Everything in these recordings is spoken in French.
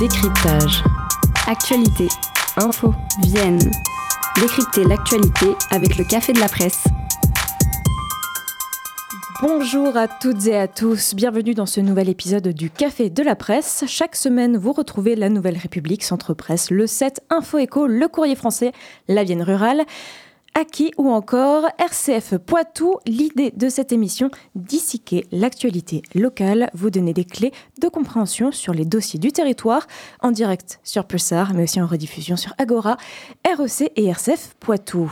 Décryptage. Actualité. Info. Vienne. Décrypter l'actualité avec le Café de la Presse. Bonjour à toutes et à tous, bienvenue dans ce nouvel épisode du Café de la Presse. Chaque semaine, vous retrouvez la Nouvelle République, Centre Presse, le 7, Info Éco, le Courrier français, la Vienne rurale. Aki ou encore RCF Poitou. L'idée de cette émission, disséquer l'actualité locale, vous donner des clés de compréhension sur les dossiers du territoire, en direct sur Pulsar, mais aussi en rediffusion sur Agora, REC et RCF Poitou.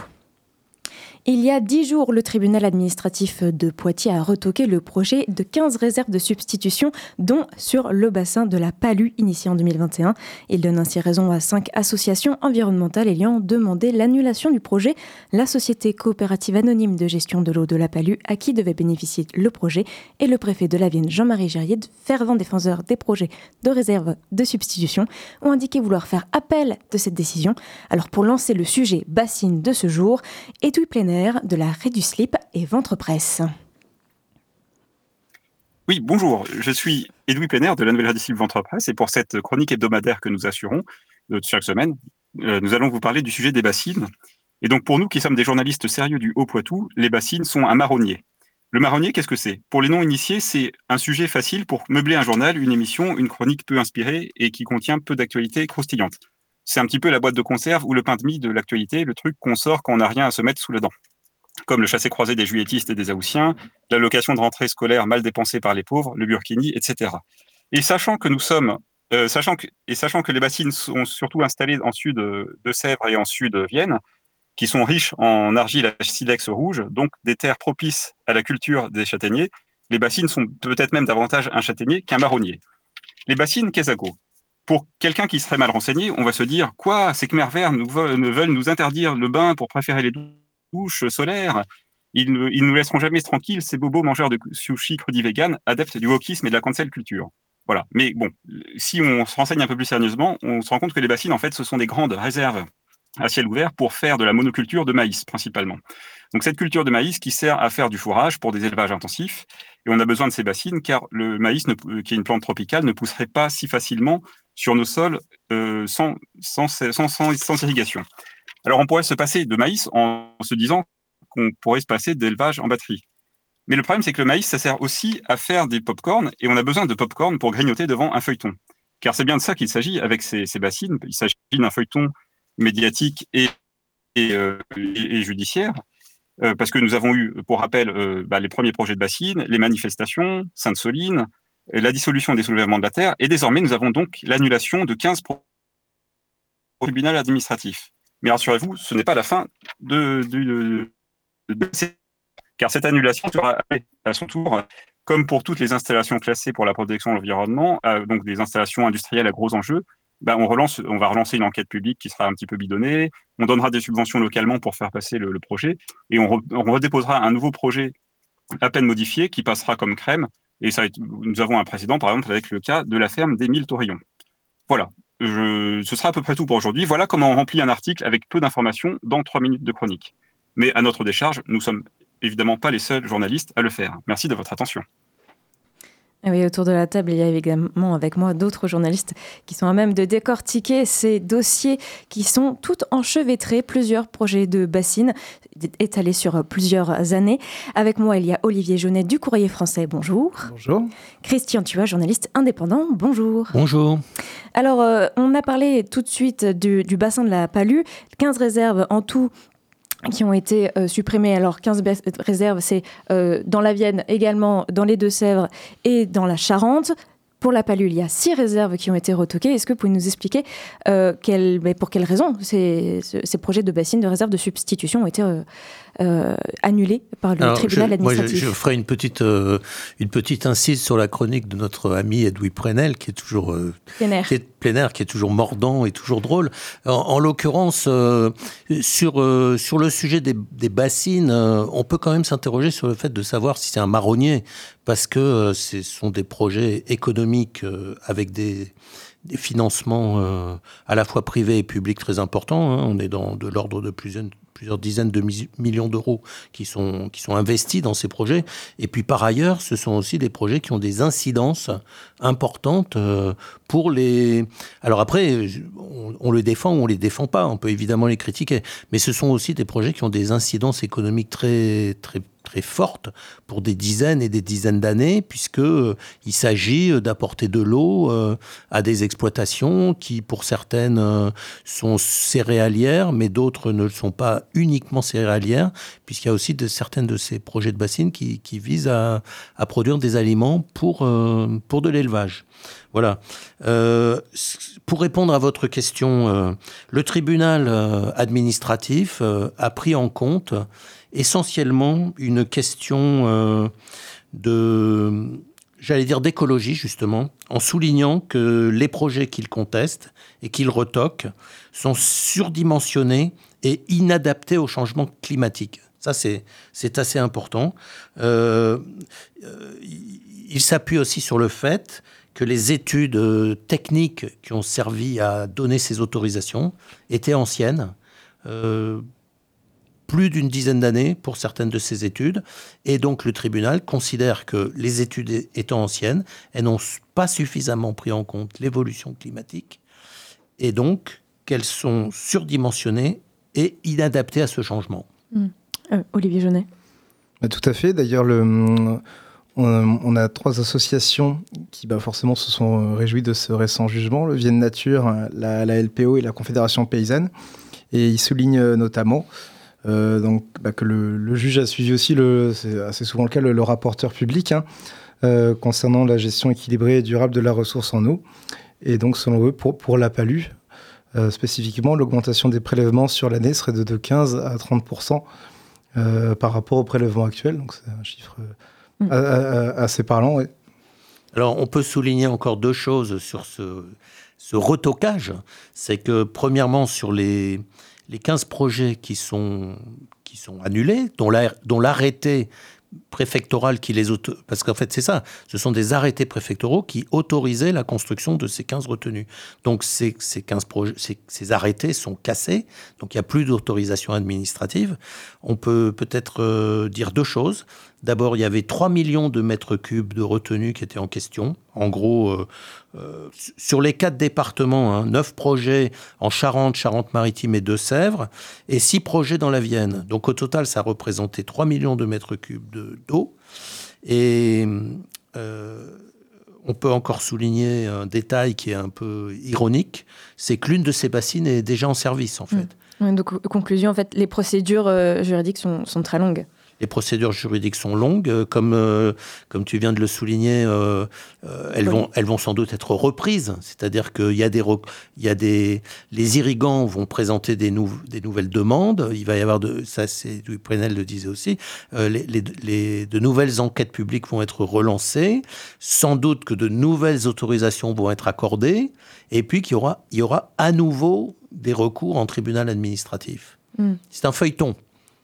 Il y a dix jours, le tribunal administratif de Poitiers a retoqué le projet de 15 réserves de substitution, dont sur le bassin de la Palue initié en 2021. Il donne ainsi raison à cinq associations environnementales ayant demandé l'annulation du projet. La société coopérative anonyme de gestion de l'eau de la Palue, à qui devait bénéficier le projet, et le préfet de la Vienne, Jean-Marie Gerrier, fervent défenseur des projets de réserve de substitution, ont indiqué vouloir faire appel de cette décision. Alors pour lancer le sujet bassine de ce jour, De la Slip et Ventre Presse. Oui, bonjour, je suis Edoui Plénaire de la Nouvelle Slip Ventre Presse et pour cette chronique hebdomadaire que nous assurons chaque semaine, euh, nous allons vous parler du sujet des bassines. Et donc pour nous qui sommes des journalistes sérieux du Haut-Poitou, les bassines sont un marronnier. Le marronnier, qu'est-ce que c'est? Pour les non-initiés, c'est un sujet facile pour meubler un journal, une émission, une chronique peu inspirée et qui contient peu d'actualités croustillantes. C'est un petit peu la boîte de conserve ou le pain de mie de l'actualité, le truc qu'on sort quand on n'a rien à se mettre sous la dent comme le chassé-croisé des juilletistes et des Aoussiens, l'allocation de rentrée scolaire mal dépensée par les pauvres, le burkini, etc. Et sachant que nous sommes, euh, sachant que, et sachant que les bassines sont surtout installées en sud de Sèvres et en sud de Vienne, qui sont riches en argile à silex rouge, donc des terres propices à la culture des châtaigniers, les bassines sont peut-être même davantage un châtaignier qu'un marronnier. Les bassines, qu'est-ce Pour quelqu'un qui serait mal renseigné, on va se dire quoi Ces Khmer verts nous veulent nous interdire le bain pour préférer les douche solaire. Ils ne nous laisseront jamais tranquilles, ces bobos mangeurs de sushi crudit vegan, adeptes du wokisme et de la cancel culture. Voilà. Mais bon, si on se renseigne un peu plus sérieusement, on se rend compte que les bassines, en fait, ce sont des grandes réserves à ciel ouvert pour faire de la monoculture de maïs, principalement. Donc, cette culture de maïs qui sert à faire du fourrage pour des élevages intensifs. Et on a besoin de ces bassines car le maïs, qui est une plante tropicale, ne pousserait pas si facilement sur nos sols euh, sans, sans, sans, sans irrigation. Alors on pourrait se passer de maïs en se disant qu'on pourrait se passer d'élevage en batterie. Mais le problème, c'est que le maïs, ça sert aussi à faire des pop-corn, et on a besoin de pop-corn pour grignoter devant un feuilleton. Car c'est bien de ça qu'il s'agit avec ces, bassines. Il s'agit d'un feuilleton médiatique et, et, euh, judiciaire, euh, parce que nous avons eu, pour rappel, euh, bah, les premiers projets de bassines, les manifestations, Sainte-Soline, la dissolution des soulèvements de la terre, et désormais nous avons donc l'annulation de 15 tribunaux administratifs. Mais rassurez-vous, ce n'est pas la fin de, de, car cette annulation sera à son tour, comme pour toutes les installations classées pour la protection de l'environnement, donc des installations industrielles à gros enjeux, ben on, relance, on va relancer une enquête publique qui sera un petit peu bidonnée, on donnera des subventions localement pour faire passer le, projet, et on, redéposera un nouveau projet à peine modifié qui passera comme crème. Et ça, nous avons un précédent, par exemple, avec le cas de la ferme d'Émile Taurillon. Voilà, ce sera à peu près tout pour aujourd'hui. Voilà comment on remplit un article avec peu d'informations dans trois minutes de chronique. Mais à notre décharge, nous sommes évidemment pas les seuls journalistes à le faire. Merci de votre attention. Ah oui, autour de la table, il y a également avec moi d'autres journalistes qui sont à même de décortiquer ces dossiers qui sont tout enchevêtrés, plusieurs projets de bassines étalés sur plusieurs années. Avec moi, il y a Olivier Jaunet du Courrier français. Bonjour. Bonjour. Christian Tua, journaliste indépendant. Bonjour. Bonjour. Alors, euh, on a parlé tout de suite du, du bassin de la Palue, 15 réserves en tout qui ont été euh, supprimés. Alors 15 réserves, c'est euh, dans la Vienne également, dans les Deux-Sèvres et dans la Charente. Pour la Palule, il y a six réserves qui ont été retoquées. Est-ce que vous pouvez nous expliquer euh, pour quelles raisons ces, ces, projets de bassines de réserve de substitution ont été euh, annulé par le tribunal administratif. Moi, je, ferai une petite, euh, une petite incise sur la chronique de notre ami Edoui Prenel, qui est toujours euh, qui est plein qui est toujours mordant et toujours drôle. En, l'occurrence, sur sur le sujet des, des bassines, on peut quand même s'interroger sur le fait de savoir si c'est un marronnier, parce que ce sont des projets économiques avec des des financements à la fois privés et publics très importants. Hein. On est dans de l'ordre de plusieurs, plusieurs dizaines de millions d'euros qui sont, qui sont investis dans ces projets. Et puis par ailleurs, ce sont aussi des projets qui ont des incidences importantes euh, pour les... Alors après, on, on le défend ou on les défend pas, on peut évidemment les critiquer, mais ce sont aussi des projets qui ont des incidences économiques très, très très forte pour des dizaines et des dizaines d'années, puisque euh, il s'agit euh, d'apporter de l'eau euh, à des exploitations qui, pour certaines, sont céréalières, mais d'autres ne le sont pas uniquement céréalières, puisqu'il y a aussi de, certaines de ces projets de bassines qui, visent à, produire des aliments pour, pour de l'élevage. Voilà. pour répondre à votre question, le tribunal administratif a pris en compte essentiellement une question euh, de, j'allais dire d'écologie justement, en soulignant que les projets qu'il conteste et qu'il retoque sont surdimensionnés et inadaptés au changement climatique. Ça, c'est, assez important. Euh, euh, il s'appuie aussi sur le fait que les études techniques qui ont servi à donner ces autorisations étaient anciennes plus d'une dizaine d'années pour certaines de ces études. Et donc le tribunal considère que les études étant anciennes, elles n'ont pas suffisamment pris en compte l'évolution climatique et donc qu'elles sont surdimensionnées et inadaptées à ce changement. Mmh. Euh, Olivier Jeunet. Bah, tout à fait. D'ailleurs, le, on, a trois associations qui bah, forcément se sont réjouies de ce récent jugement, le Vienne Nature, la, la LPO et la Confédération paysanne. Et ils soulignent notamment euh, donc, bah, que le, juge a suivi aussi, c'est assez souvent le cas, le, rapporteur public hein, euh, concernant la gestion équilibrée et durable de la ressource en eau. Et donc, selon eux, pour, pour la palue, euh, spécifiquement, l'augmentation des prélèvements sur l'année serait de, 15 à 30% par rapport au prélèvement actuel. Donc, c'est un chiffre mm. assez parlant. Alors, on peut souligner encore deux choses sur ce, ce retocage. C'est que, premièrement, sur les les 15 projets qui sont, qui sont annulés, dont l'arrêté préfectoral qui les parce qu'en fait c'est ça, ce sont des arrêtés préfectoraux qui autorisaient la construction de ces 15 retenues. Donc ces, ces 15 projets, ces, arrêtés sont cassés, donc il n'y a plus d'autorisation administrative. On peut peut-être euh, dire deux choses. D'abord, il y avait 3 millions de mètres cubes de retenues qui étaient en question. En gros, euh, euh, sur les quatre départements, hein, 9 projets en Charente, Charente-Maritime et Deux-Sèvres, et 6 projets dans la Vienne. Donc au total, ça représentait 3 millions de mètres cubes d'eau. et euh, on peut encore souligner un détail qui est un peu ironique, c'est que l'une de ces bassines est déjà en service, en mmh. fait. donc, conclusion, en fait, les procédures juridiques sont très longues les procédures juridiques sont longues, euh, comme, euh, comme tu viens de le souligner, euh, elles, vont, elles vont sans doute être reprises. C'est-à-dire qu'il y a des, y a des, les irrigants vont présenter des, des nouvelles demandes. Il va y avoir de, ça c'est Louis Prenel le disait aussi, les, les, de nouvelles enquêtes publiques vont être relancées. Sans doute que de nouvelles autorisations vont être accordées. Et puis qu'il y aura, il y aura à nouveau des recours en tribunal administratif. Hmm. C'est un feuilleton.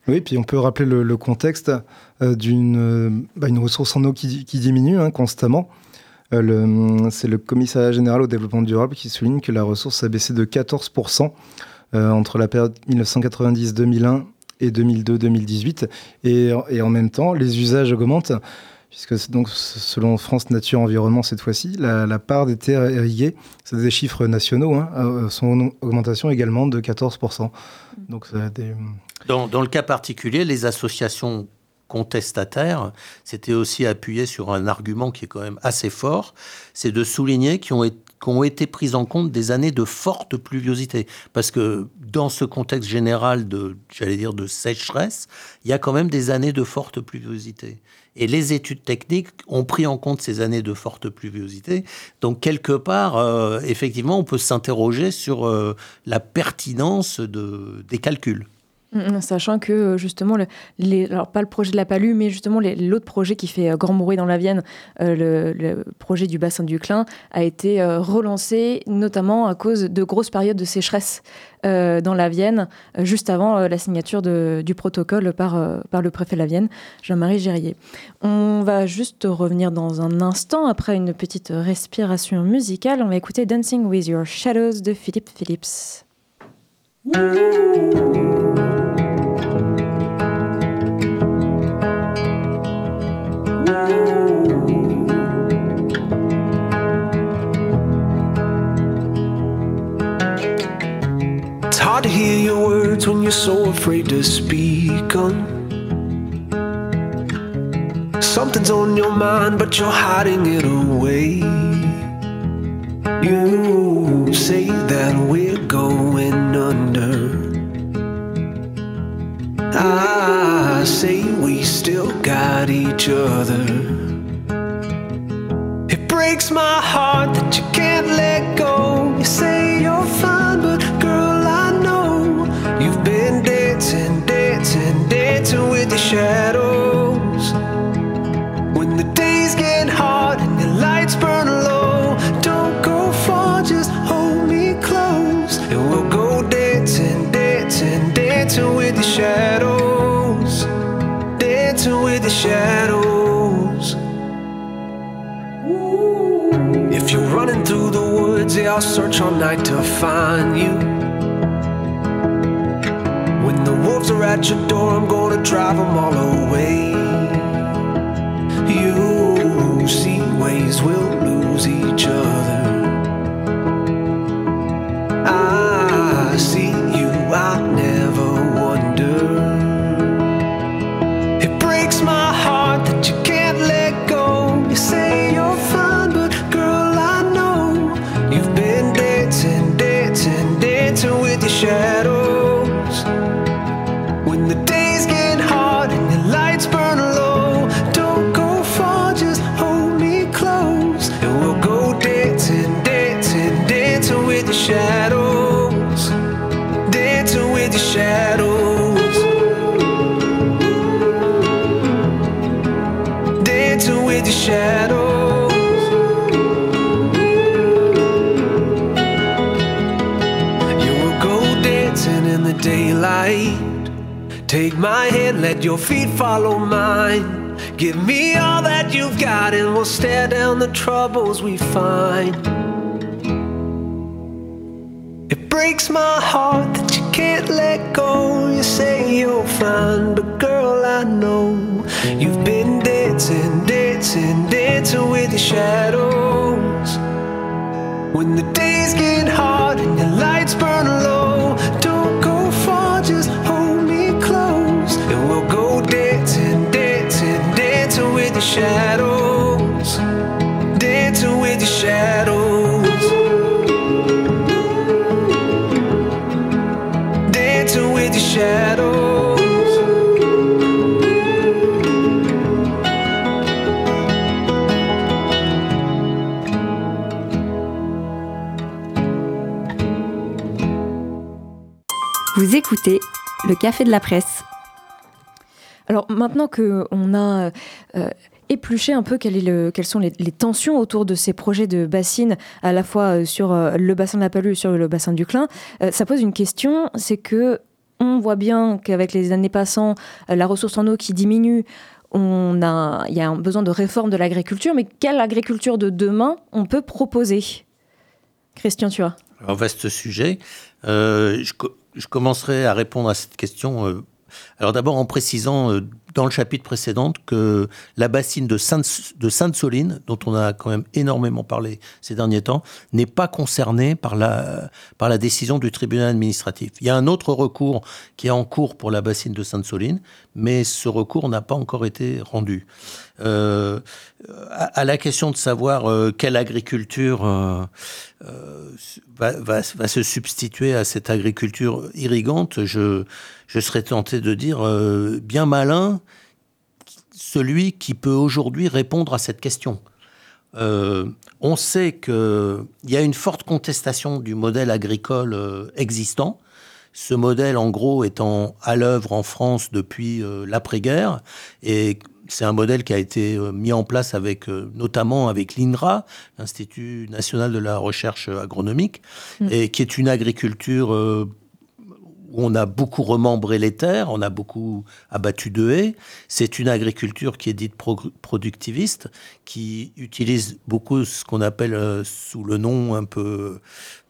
Oui, puis on peut rappeler le, contexte euh, d'une euh, bah, ressource en eau qui, diminue hein, constamment. Euh, c'est le commissariat général au développement durable qui souligne que la ressource a baissé de 14% entre la période 1990-2001 et 2002-2018. Et, et, en même temps, les usages augmentent, puisque donc, selon France Nature Environnement cette fois-ci, la, part des terres irriguées, c'est des chiffres nationaux, hein, sont en augmentation également de 14%. Donc ça a des dans, le cas particulier, les associations contestataires s'étaient aussi appuyées sur un argument qui est quand même assez fort, c'est de souligner qu'ils ont, ont, été prises en compte des années de forte pluviosité. Parce que dans ce contexte général de, j'allais dire, de sécheresse, il y a quand même des années de forte pluviosité. Et les études techniques ont pris en compte ces années de forte pluviosité. Donc, quelque part, euh, effectivement, on peut s'interroger sur euh, la pertinence de, des calculs. Mm, mm, sachant que euh, justement, pas le projet de la Palue, mais justement l'autre projet qui fait euh, grand bruit dans la Vienne, euh, le, projet du bassin du Clin, a été relancé notamment à cause de grosses périodes de sécheresse dans la Vienne, juste avant la signature du protocole par, par le préfet de la Vienne, Jean-Marie Gérier. On va juste revenir dans un instant, après une petite respiration musicale. On va écouter Dancing with Your Shadows de Philippe Phillips. It's hard to hear your words when you're so afraid to speak on. Something's on your mind, but you're hiding it away. You say that we're going under. I say we still got each other. It breaks my heart that you can't let go. You say you're fine, but girl, I know you've been dancing, dancing, dancing with your shadows. When the days get hard and the lights burn dancing, with the shadows, dancing with the shadows. If you're running through the woods, yeah, I'll search all night to find you. When the wolves are at your door, I'm gonna drive them all away. You see ways we'll lose each other. The shadows. You will go dancing in the daylight. Take my hand, let your feet follow mine. Give me all that you've got, and we'll stare down the troubles we find. It breaks my heart that you can't let go. You say you're fine, but girl, I know you've been dancing, dancing, with your shadows. When the days get hard and your lights burn low, don't go far, just hold me close. And we'll go dancing, dancing, dancing with the shadows. Écoutez le Café de la Presse. Alors maintenant qu'on a euh, épluché un peu quel est le, quelles sont les, les, tensions autour de ces projets de bassines, à la fois euh, sur euh, le bassin de la Palue et sur le bassin du Clin, euh, ça pose une question, c'est que on voit bien qu'avec les années passant, la ressource en eau qui diminue, on a, il y a un besoin de réforme de l'agriculture, mais quelle agriculture de demain on peut proposer? Christian, tu vois Un vaste sujet. Euh, je, je, commencerai à répondre à cette question. Euh, alors d'abord en précisant euh, dans le chapitre précédent que la bassine de, Sainte, de Sainte-Soline, dont on a quand même énormément parlé ces derniers temps, n'est pas concernée par la, par la décision du tribunal administratif. Il y a un autre recours qui est en cours pour la bassine de Sainte-Soline, mais ce recours n'a pas encore été rendu. Euh, à, la question de savoir euh, quelle agriculture euh, va, va, va, se substituer à cette agriculture irrigante, je, je serais tenté de dire bien malin celui qui peut aujourd'hui répondre à cette question. Euh, on sait qu'il y a une forte contestation du modèle agricole euh, existant. Ce modèle, en gros, étant à l'œuvre en France depuis euh, l'après-guerre. Et c'est un modèle qui a été mis en place avec, notamment avec l'INRA, l'Institut national de la recherche agronomique, mmh. et qui est une agriculture où on a beaucoup remembré les terres, on a beaucoup abattu de haies. C'est une agriculture qui est dite pro productiviste, qui utilise beaucoup ce qu'on appelle euh, sous le nom un peu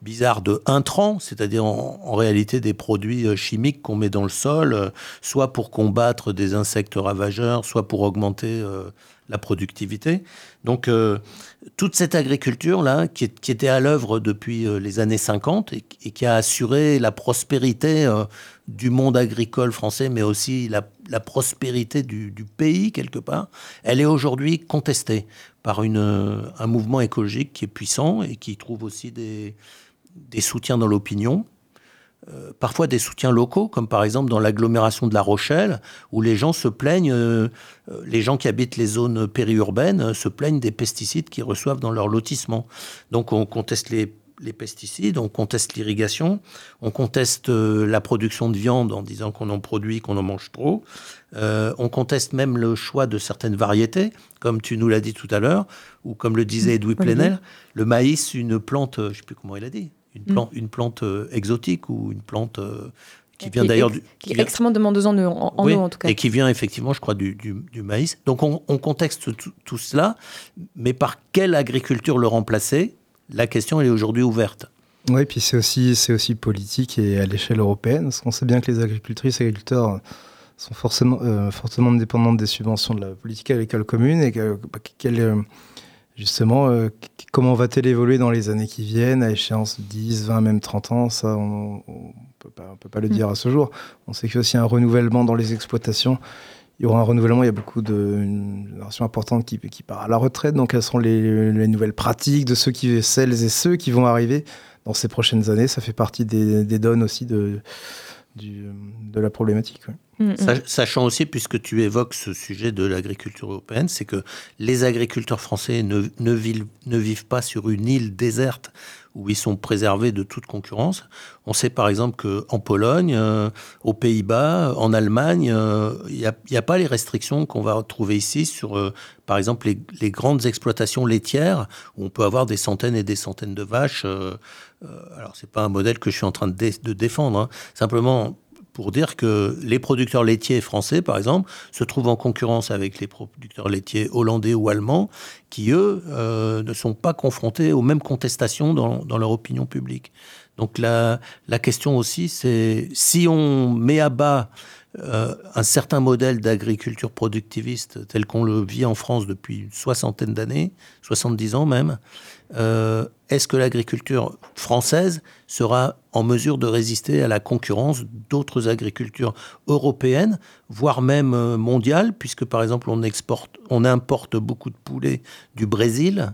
bizarre de intrants, c'est-à-dire en, en, réalité des produits euh, chimiques qu'on met dans le sol, euh, soit pour combattre des insectes ravageurs, soit pour augmenter la productivité. Donc euh, toute cette agriculture-là, qui, était à l'œuvre depuis euh, les années 50 et, qui a assuré la prospérité euh, du monde agricole français, mais aussi la, prospérité du, pays quelque part, elle est aujourd'hui contestée par un mouvement écologique qui est puissant et qui trouve aussi des soutiens dans l'opinion. Euh, parfois des soutiens locaux, comme par exemple dans l'agglomération de La Rochelle, où les gens se plaignent, euh, euh, les gens qui habitent les zones périurbaines se plaignent des pesticides qu'ils reçoivent dans leur lotissement. Donc on conteste les, pesticides, on conteste l'irrigation, on conteste la production de viande en disant qu'on en produit, qu'on en mange trop. on conteste même le choix de certaines variétés, comme tu nous l'as dit tout à l'heure, ou comme le disait Edoui Plenel, le maïs, une plante, je ne sais plus comment il a dit, Mm. une, plante, euh, exotique ou une plante euh, qui vient d'ailleurs du. Qui, est extrêmement demandeuse en, en, en eau, en tout cas. Et qui vient effectivement, je crois, du, maïs. Donc on, contexte tout, cela, mais par quelle agriculture le remplacer? La question, elle est aujourd'hui ouverte. Oui, puis c'est aussi, c'est aussi politique et à l'échelle européenne, parce qu'on sait bien que les agricultrices et agriculteurs sont forcément, euh, fortement dépendants des subventions de la politique agricole commune et que, bah, Justement, euh, comment va-t-elle évoluer dans les années qui viennent, à échéance 10, 20, même 30 ans? Ça, on ne peut, pas le mm. dire à ce jour. On sait qu'il y a aussi un renouvellement dans les exploitations. Il y aura un renouvellement, il y a beaucoup de générations importantes qui, qui part à la retraite. Donc, quelles sont les, nouvelles pratiques de ceux qui, celles et ceux qui vont arriver dans ces prochaines années? Ça fait partie des, des donnes aussi de, de la problématique. Mm. Sachant aussi, puisque tu évoques ce sujet de l'agriculture européenne, c'est que les agriculteurs français ne, vivent, pas sur une île déserte où ils sont préservés de toute concurrence. On sait par exemple qu'en Pologne, euh, aux Pays-Bas, en Allemagne, euh, il n'y a, pas les restrictions qu'on va retrouver ici sur, euh, par exemple, les, grandes exploitations laitières où on peut avoir des centaines et des centaines de vaches. alors, c'est pas un modèle que je suis en train de, de défendre. Hein. Simplement, pour dire que les producteurs laitiers français, par exemple, se trouvent en concurrence avec les producteurs laitiers hollandais ou allemands, qui, eux, euh, ne sont pas confrontés aux mêmes contestations dans, leur opinion publique. Donc la, question aussi, c'est si on met à bas euh, un certain modèle d'agriculture productiviste tel qu'on le vit en France depuis une soixantaine d'années, 70 ans même, euh, est-ce que l'agriculture française sera en mesure de résister à la concurrence d'autres agricultures européennes, voire même euh, mondiales, puisque par exemple on, on importe beaucoup de poulets du Brésil,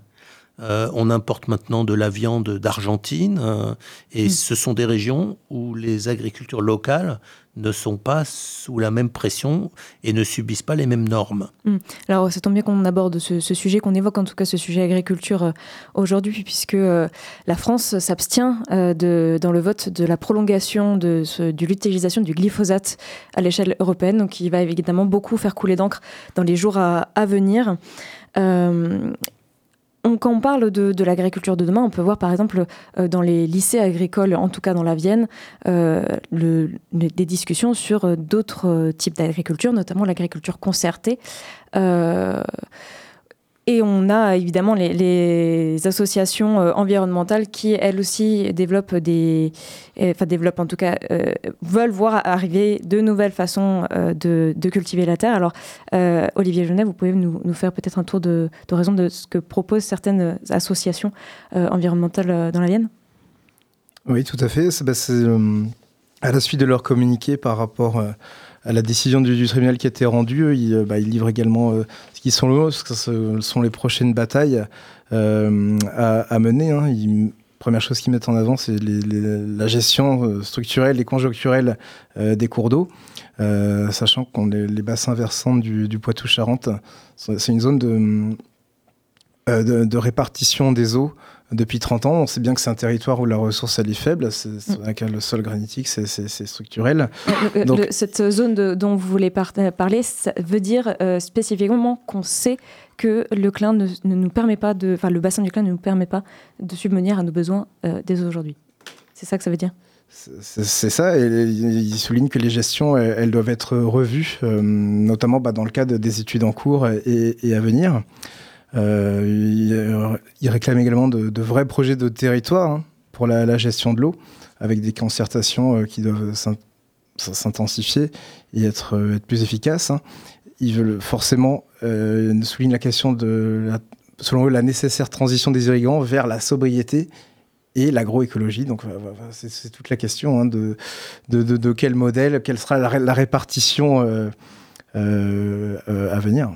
euh, on importe maintenant de la viande d'Argentine, euh, et mm. ce sont des régions où les agricultures locales ne sont pas sous la même pression et ne subissent pas les mêmes normes. Mm. Alors, ça tombe bien qu'on aborde ce, sujet, qu'on évoque en tout cas ce sujet agriculture euh, aujourd'hui, puisque la France s'abstient dans le vote de la prolongation de, de l'utilisation du glyphosate à l'échelle européenne, donc qui va évidemment beaucoup faire couler d'encre dans les jours à, à venir quand on parle de, l'agriculture de demain, on peut voir par exemple euh, dans les lycées agricoles, en tout cas dans la Vienne, euh, des discussions sur euh, d'autres types d'agriculture, notamment l'agriculture concertée. Et on a évidemment les, associations euh, environnementales qui, elles aussi, développent des. Euh, enfin, développent en tout cas, euh, veulent voir arriver de nouvelles façons de, cultiver la terre. Alors, Olivier Genet, vous pouvez nous, faire peut-être un tour de, de, raison de ce que proposent certaines associations environnementales dans la Vienne? Oui, tout à fait. C'est bah, à la suite de leur communiqué par rapport à la décision du, tribunal qui a été rendue, il, euh, bah, il livre également euh, ce qui sont, ce sont les prochaines batailles euh, à, mener. Hein. première chose qu'ils mettent en avant, c'est la gestion structurelle et conjoncturelle des cours d'eau, sachant qu'on les, bassins versants du, Poitou-Charentes, c'est une zone de, répartition des eaux depuis 30 ans. On sait bien que c'est un territoire où la ressource elle est faible, c'est, mm. le sol granitique, c'est, structurel. Donc, cette zone dont vous voulez parler, ça veut dire euh, spécifiquement qu'on sait que le Clin ne, nous permet pas de, enfin le bassin du Clin ne nous permet pas de subvenir à nos besoins euh, dès aujourd'hui. C'est ça que ça veut dire? C'est ça, et il souligne que les gestions, elles, doivent être revues, euh, notamment bah, dans le cadre des études en cours et, et à venir. Euh, il, réclame également de, vrais projets de territoire hein, pour la, gestion de l'eau, avec des concertations euh, qui doivent s'intensifier et être, euh, être plus efficaces. Hein. ils veulent forcément euh, souligner la question de, selon eux, la nécessaire transition des irrigants vers la sobriété et l'agroécologie. Donc c'est toute la question hein, de, quel modèle, quelle sera la, répartition à venir.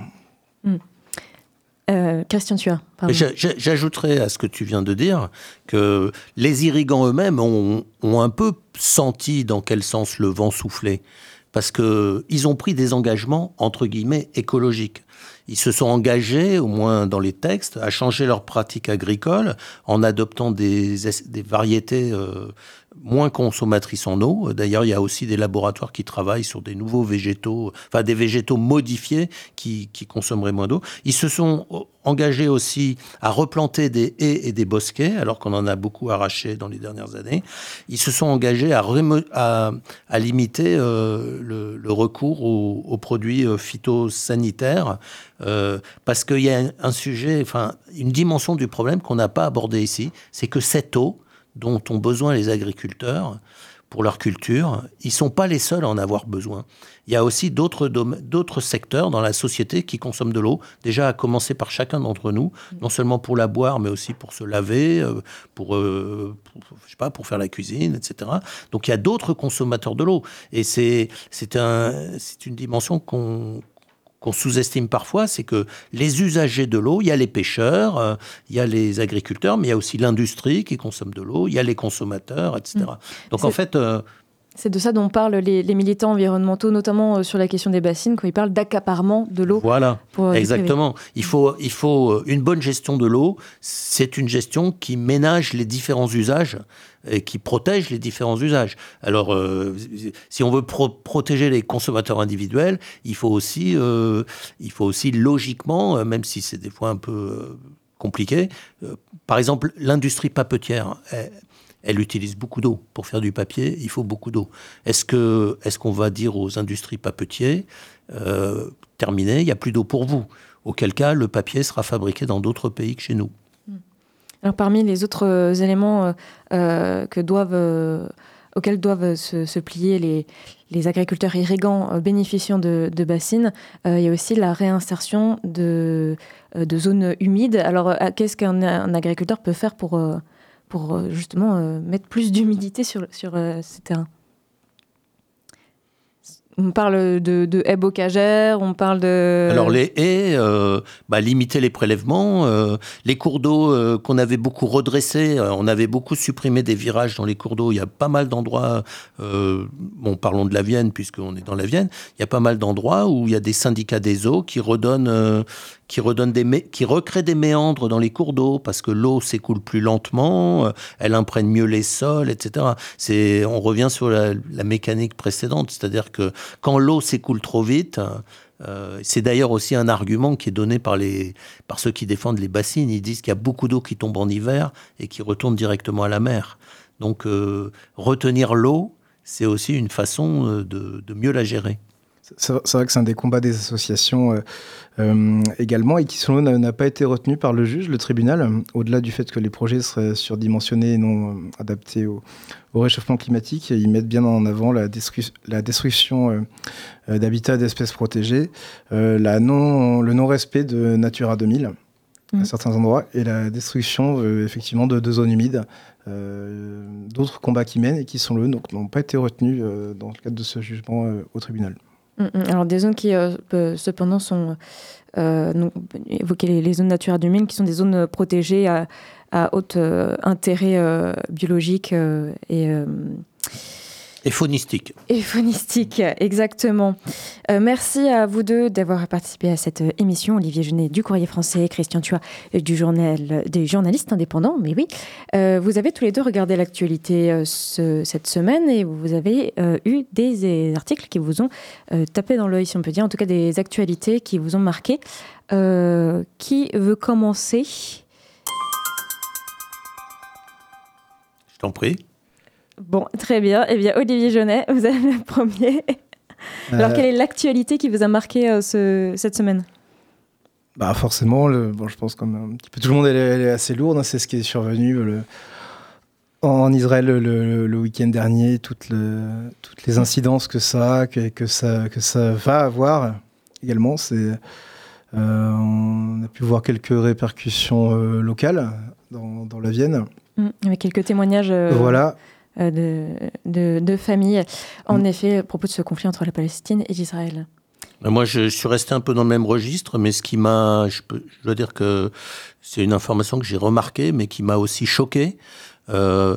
As J'ajouterais à ce que tu viens de dire que les irrigants eux-mêmes ont, ont, un peu senti dans quel sens le vent soufflait parce qu'ils ont pris des engagements, entre guillemets, écologiques. Ils se sont engagés, au moins dans les textes, à changer leurs pratiques agricoles en adoptant des, variétés euh, moins consommatrices en eau. D'ailleurs, il y a aussi des laboratoires qui travaillent sur des nouveaux végétaux, enfin des végétaux modifiés qui, qui consommeraient moins d'eau. Ils se sont engagés aussi à replanter des haies et des bosquets, alors qu'on en a beaucoup arraché dans les dernières années. Ils se sont engagés à, à, limiter euh, le, recours aux, aux produits euh, phytosanitaires, euh, parce qu'il y a un sujet, enfin une dimension du problème qu'on n'a pas abordé ici, c'est que cette eau, dont ont besoin les agriculteurs pour leur culture, ils ne sont pas les seuls à en avoir besoin. Il y a aussi d'autres secteurs dans la société qui consomment de l'eau, déjà à commencer par chacun d'entre nous, non seulement pour la boire, mais aussi pour se laver, euh, pour, euh, je sais pas, pour faire la cuisine, etc. Donc il y a d'autres consommateurs de l'eau. Et c'est un, une dimension qu'on qu'on sous-estime parfois, c'est que les usagers de l'eau, il y a les pêcheurs, euh, il y a les agriculteurs, mais il y a aussi l'industrie qui consomme de l'eau, il y a les consommateurs, etc. Mm. Donc en fait... Euh, c'est de ça dont parlent les, militants environnementaux, notamment euh, sur la question des bassines, quand ils parlent d'accaparement de l'eau. Voilà, exactement. Il faut, il faut une bonne gestion de l'eau. C'est une gestion qui ménage les différents usages et qui protège les différents usages. Alors, euh, si on veut protéger les consommateurs individuels, il faut aussi, euh, il faut aussi logiquement, euh, même si c'est des fois un peu compliqué, par exemple, l'industrie papetière. Elle, utilise beaucoup d'eau pour faire du papier. Il faut beaucoup d'eau. Est-ce que, est-ce qu'on va dire aux industries papetiers, terminé, il n'y a plus d'eau pour vous? Auquel cas, le papier sera fabriqué dans d'autres pays que chez nous. Alors, parmi les autres euh, éléments euh, euh, auxquels doivent se, plier les, agriculteurs irrigants bénéficiant de, bassines, il y a aussi la réinsertion de, zones humides. Alors, qu'est-ce qu'un agriculteur peut faire pour, pour justement mettre plus d'humidité sur, sur ces terrains on parle de, haies bocagères, on parle de... Alors les haies, euh, bah, limiter les prélèvements, euh, les cours d'eau euh, qu'on avait beaucoup redressés, on avait beaucoup supprimé des virages dans les cours d'eau, il y a pas mal d'endroits, bon parlons de la Vienne puisqu'on est dans la Vienne, il y a pas mal d'endroits où il y a des syndicats des eaux qui redonnent, qui redonne des qui recrée des méandres dans les cours d'eau parce que l'eau s'écoule plus lentement, euh, elle imprègne mieux les sols, etc. C'est, on revient sur la, mécanique précédente, c'est-à-dire que quand l'eau s'écoule trop vite, euh, c'est d'ailleurs aussi un argument qui est donné par, les, par ceux qui défendent les bassines. Ils disent qu'il y a beaucoup d'eau qui tombe en hiver et qui retourne directement à la mer. Donc euh, retenir l'eau, c'est aussi une façon de, de mieux la gérer. C'est vrai que c'est un des combats des associations euh, euh, également et qui, selon nous, n'a pas été retenu par le juge, le tribunal, au-delà du fait que les projets seraient surdimensionnés et non euh, adaptés au, réchauffement climatique. Ils mettent bien en avant la, la destruction d'habitats d'espèces protégées, la non, le non-respect de Natura 2000 à mmh. certains endroits et la destruction effectivement de, de, zones humides. D'autres combats qui mènent et qui sont le n'ont pas été retenus dans le cadre de ce jugement au tribunal. Mm, mm. Alors des zones qui euh, cependant sont euh, évoquées les, zones naturelles du Mine, qui sont des zones protégées à, haut euh, intérêt biologique et et faunistique. Et faunistique, exactement. Euh, merci à vous deux d'avoir participé à cette émission. Olivier Genet du Courrier français, Christian Tua du journal des journalistes indépendants. Mais oui, euh, vous avez tous les deux regardé l'actualité euh, cette semaine et vous avez eu des, articles qui vous ont tapé dans l'œil, si on peut dire, en tout cas des actualités qui vous ont marqué. qui veut commencer? Je t'en prie. Bon, très bien. Eh bien, Olivier Jeunet, vous avez le premier. Alors, quelle est l'actualité qui vous a marqué euh, ce, cette semaine? Bah forcément, le, bon, je pense comme un petit peu tout le monde, elle est, assez lourde. Hein, c'est ce qui est survenu le, en Israël le, le week-end dernier, toutes, toutes, les incidences que ça, que, que, ça, que ça va avoir également. C'est, on a pu voir quelques répercussions locales dans, dans, la Vienne. Mmh, avec quelques témoignages. voilà. De, de, de, familles, en mmh. effet, à propos de ce conflit entre la Palestine et Israël. Moi, je suis resté un peu dans le même registre, mais ce qui m'a, je, je, dois dire que c'est une information que j'ai remarquée, mais qui m'a aussi choqué. Euh,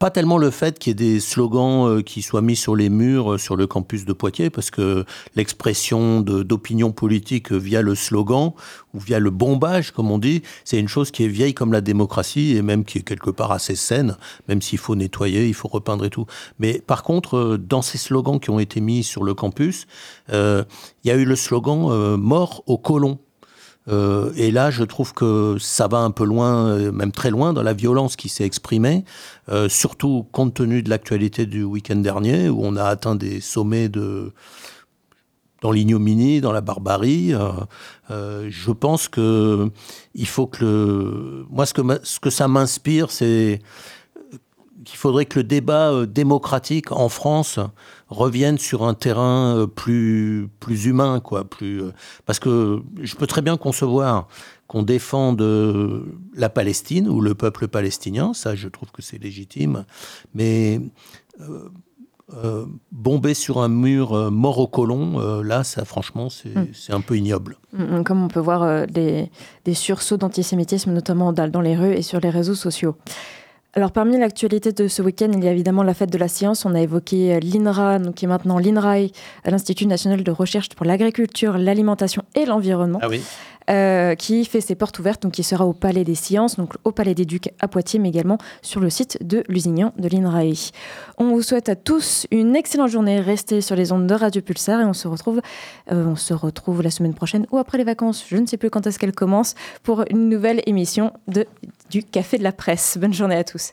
pas tellement le fait qu'il y ait des slogans euh, qui soient mis sur les murs euh, sur le campus de Poitiers, parce que l'expression d'opinion politique via le slogan ou via le bombage, comme on dit, c'est une chose qui est vieille comme la démocratie et même qui est quelque part assez saine, même s'il faut nettoyer, il faut repeindre et tout. Mais par contre, euh, dans ces slogans qui ont été mis sur le campus, il y a eu le slogan Mort aux colons. Euh, et là, je trouve que ça va un peu loin, euh, même très loin, dans la violence qui s'est exprimée, euh, surtout compte tenu de l'actualité du week-end dernier, où on a atteint des sommets de dans l'ignominie, dans la barbarie. je pense que il faut que le... moi, ce que, ce que ça m'inspire, c'est qu'il faudrait que le débat euh, démocratique en France revienne sur un terrain euh, plus, plus humain, quoi. Plus, euh, parce que je peux très bien concevoir qu'on défende la Palestine ou le peuple palestinien, ça je trouve que c'est légitime, mais bomber sur un mur mort au colon, là, ça, franchement, c'est un peu ignoble. Mm, mm, comme on peut voir des, des, sursauts d'antisémitisme, notamment dans, les rues et sur les réseaux sociaux. Alors parmi l'actualité de ce week-end, il y a évidemment la fête de la science. On a évoqué euh, l'INRA, qui est maintenant l'INRAE, l'Institut national de recherche pour l'agriculture, l'alimentation et l'environnement, ah oui. Euh, qui fait ses portes ouvertes, donc qui sera au Palais des Sciences, donc au Palais des Ducs à Poitiers, mais également sur le site de l'Usignan de l'INRAE. On vous souhaite à tous une excellente journée. Restez sur les ondes de Radio Pulsar et on se retrouve, euh, on se retrouve la semaine prochaine ou après les vacances. Je ne sais plus quand est-ce qu'elle commence pour une nouvelle émission de du Café de la Presse. Bonne journée à tous.